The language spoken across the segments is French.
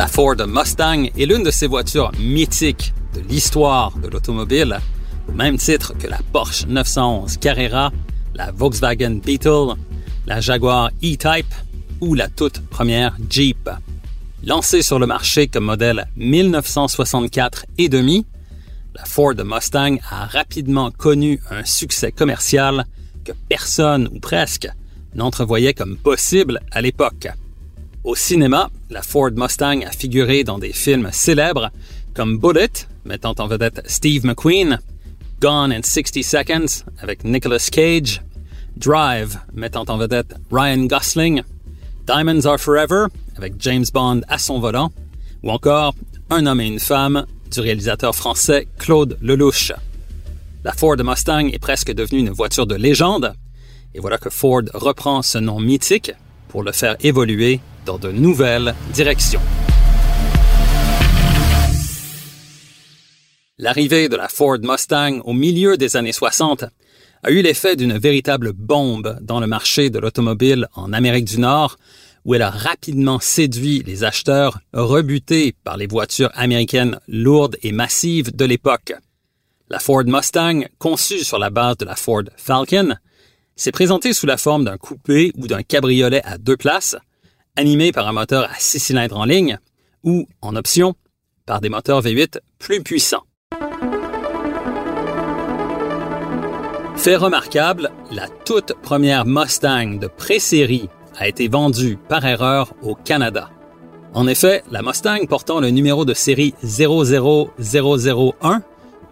La Ford Mustang est l'une de ces voitures mythiques de l'histoire de l'automobile, au même titre que la Porsche 911 Carrera, la Volkswagen Beetle, la Jaguar E-Type ou la toute première Jeep. Lancée sur le marché comme modèle 1964 et demi, la Ford Mustang a rapidement connu un succès commercial que personne ou presque n'entrevoyait comme possible à l'époque. Au cinéma, la Ford Mustang a figuré dans des films célèbres comme Bullet, mettant en vedette Steve McQueen, Gone in 60 Seconds avec Nicolas Cage, Drive, mettant en vedette Ryan Gosling, Diamonds Are Forever avec James Bond à son volant, ou encore Un homme et une femme du réalisateur français Claude Lelouch. La Ford Mustang est presque devenue une voiture de légende, et voilà que Ford reprend ce nom mythique pour le faire évoluer de nouvelles directions. L'arrivée de la Ford Mustang au milieu des années 60 a eu l'effet d'une véritable bombe dans le marché de l'automobile en Amérique du Nord, où elle a rapidement séduit les acheteurs rebutés par les voitures américaines lourdes et massives de l'époque. La Ford Mustang, conçue sur la base de la Ford Falcon, s'est présentée sous la forme d'un coupé ou d'un cabriolet à deux places, animé par un moteur à six cylindres en ligne, ou, en option, par des moteurs V8 plus puissants. Fait remarquable, la toute première Mustang de pré-série a été vendue par erreur au Canada. En effet, la Mustang portant le numéro de série 00001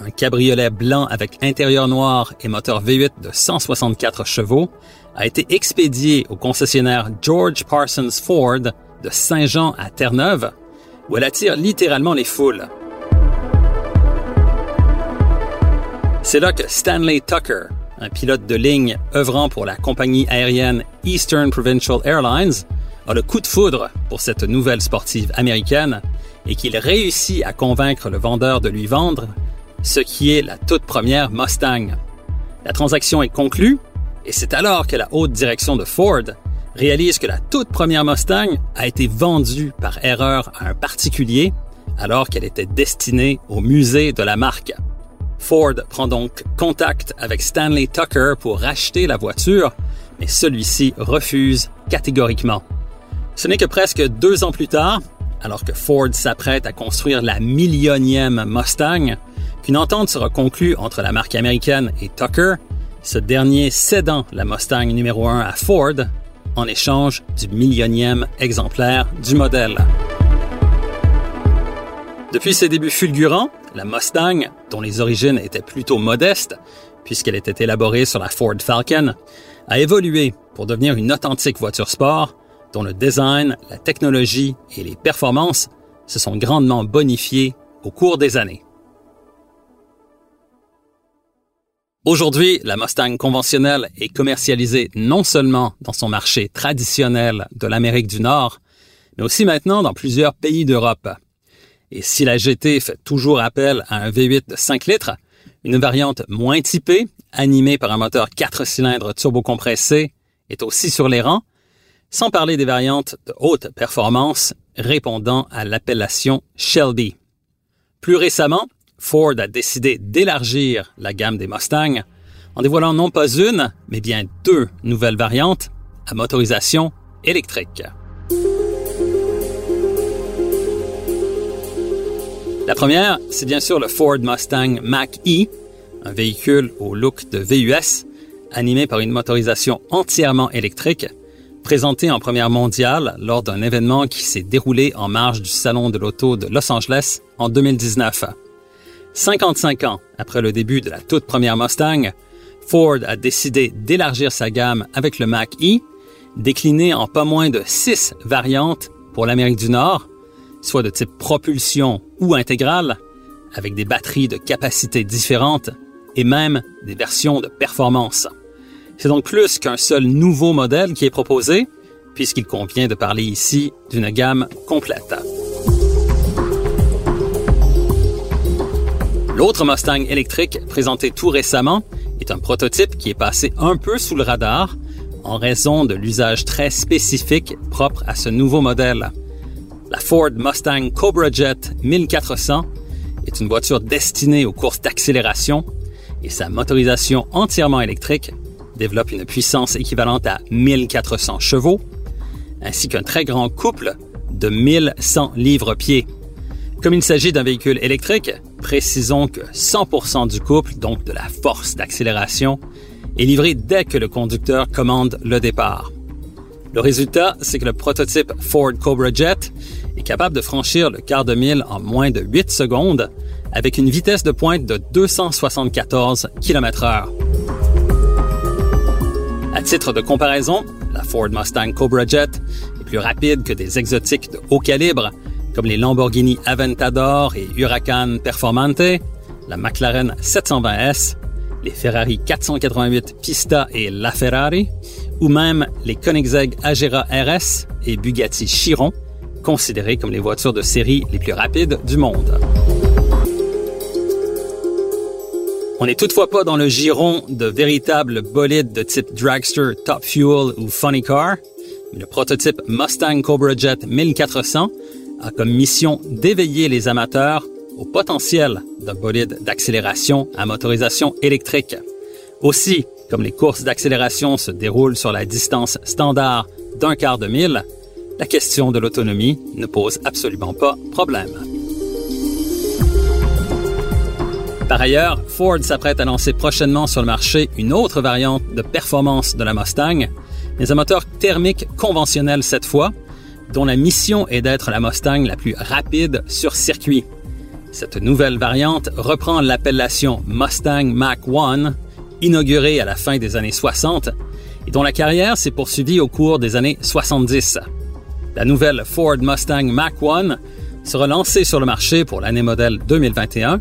un cabriolet blanc avec intérieur noir et moteur V8 de 164 chevaux, a été expédié au concessionnaire George Parsons Ford de Saint-Jean à Terre-Neuve, où elle attire littéralement les foules. C'est là que Stanley Tucker, un pilote de ligne œuvrant pour la compagnie aérienne Eastern Provincial Airlines, a le coup de foudre pour cette nouvelle sportive américaine et qu'il réussit à convaincre le vendeur de lui vendre ce qui est la toute première Mustang. La transaction est conclue et c'est alors que la haute direction de Ford réalise que la toute première Mustang a été vendue par erreur à un particulier alors qu'elle était destinée au musée de la marque. Ford prend donc contact avec Stanley Tucker pour racheter la voiture, mais celui-ci refuse catégoriquement. Ce n'est que presque deux ans plus tard, alors que Ford s'apprête à construire la millionième Mustang, qu'une entente sera conclue entre la marque américaine et Tucker, ce dernier cédant la Mustang numéro 1 à Ford en échange du millionième exemplaire du modèle. Depuis ses débuts fulgurants, la Mustang, dont les origines étaient plutôt modestes, puisqu'elle était élaborée sur la Ford Falcon, a évolué pour devenir une authentique voiture sport dont le design, la technologie et les performances se sont grandement bonifiés au cours des années. Aujourd'hui, la Mustang conventionnelle est commercialisée non seulement dans son marché traditionnel de l'Amérique du Nord, mais aussi maintenant dans plusieurs pays d'Europe. Et si la GT fait toujours appel à un V8 de 5 litres, une variante moins typée, animée par un moteur 4 cylindres turbocompressé, est aussi sur les rangs, sans parler des variantes de haute performance répondant à l'appellation Shelby. Plus récemment, Ford a décidé d'élargir la gamme des Mustangs en dévoilant non pas une, mais bien deux nouvelles variantes à motorisation électrique. La première, c'est bien sûr le Ford Mustang Mach-E, un véhicule au look de VUS, animé par une motorisation entièrement électrique, présenté en première mondiale lors d'un événement qui s'est déroulé en marge du Salon de l'Auto de Los Angeles en 2019. 55 ans après le début de la toute première Mustang, Ford a décidé d'élargir sa gamme avec le Mach-E, décliné en pas moins de six variantes pour l'Amérique du Nord, soit de type propulsion ou intégrale, avec des batteries de capacités différentes et même des versions de performance. C'est donc plus qu'un seul nouveau modèle qui est proposé, puisqu'il convient de parler ici d'une gamme complète. L'autre Mustang électrique présenté tout récemment est un prototype qui est passé un peu sous le radar en raison de l'usage très spécifique propre à ce nouveau modèle. La Ford Mustang Cobra Jet 1400 est une voiture destinée aux courses d'accélération et sa motorisation entièrement électrique développe une puissance équivalente à 1400 chevaux, ainsi qu'un très grand couple de 1100 livres-pieds. Comme il s'agit d'un véhicule électrique, précisons que 100% du couple, donc de la force d'accélération, est livré dès que le conducteur commande le départ. Le résultat, c'est que le prototype Ford Cobra Jet est capable de franchir le quart de mille en moins de 8 secondes avec une vitesse de pointe de 274 km/h. À titre de comparaison, la Ford Mustang Cobra Jet est plus rapide que des exotiques de haut calibre comme les Lamborghini Aventador et Huracan Performante, la McLaren 720S, les Ferrari 488 Pista et LaFerrari, ou même les Koenigsegg Agera RS et Bugatti Chiron, considérées comme les voitures de série les plus rapides du monde. On n'est toutefois pas dans le giron de véritables bolides de type dragster, top fuel ou funny car, mais le prototype Mustang Cobra Jet 1400 a comme mission d'éveiller les amateurs au potentiel d'un bolide d'accélération à motorisation électrique. Aussi, comme les courses d'accélération se déroulent sur la distance standard d'un quart de mille, la question de l'autonomie ne pose absolument pas problème. Par ailleurs, Ford s'apprête à lancer prochainement sur le marché une autre variante de performance de la Mustang, mais un moteur thermique conventionnel cette fois, dont la mission est d'être la Mustang la plus rapide sur circuit. Cette nouvelle variante reprend l'appellation Mustang Mach 1, inaugurée à la fin des années 60, et dont la carrière s'est poursuivie au cours des années 70. La nouvelle Ford Mustang Mach 1 sera lancée sur le marché pour l'année modèle 2021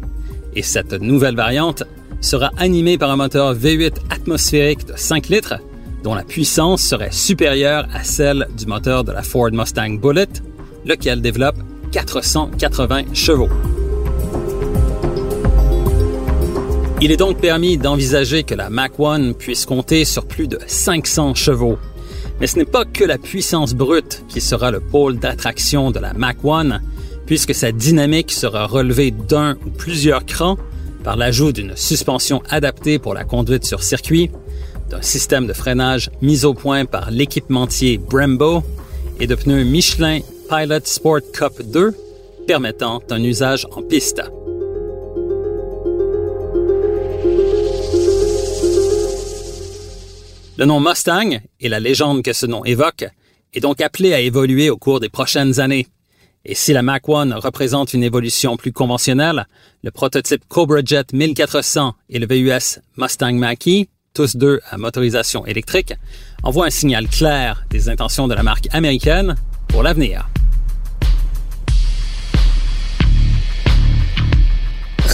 et cette nouvelle variante sera animée par un moteur V8 atmosphérique de 5 litres dont la puissance serait supérieure à celle du moteur de la Ford Mustang Bullet, lequel développe 480 chevaux. Il est donc permis d'envisager que la Mach 1 puisse compter sur plus de 500 chevaux. Mais ce n'est pas que la puissance brute qui sera le pôle d'attraction de la Mach 1, puisque sa dynamique sera relevée d'un ou plusieurs crans par l'ajout d'une suspension adaptée pour la conduite sur circuit, d'un système de freinage mis au point par l'équipementier Brembo et de pneus Michelin Pilot Sport Cup 2 permettant un usage en piste. Le nom Mustang et la légende que ce nom évoque est donc appelé à évoluer au cours des prochaines années. Et si la Mach 1 représente une évolution plus conventionnelle, le prototype Cobra Jet 1400 et le VUS Mustang Mach-E, tous deux à motorisation électrique, envoient un signal clair des intentions de la marque américaine pour l'avenir.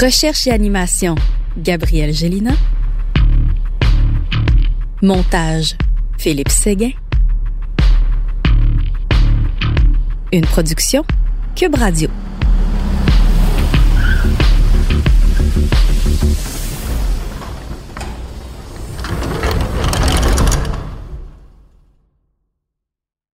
Recherche et animation, Gabriel Gélina. Montage, Philippe Séguin. Une production Cube Radio.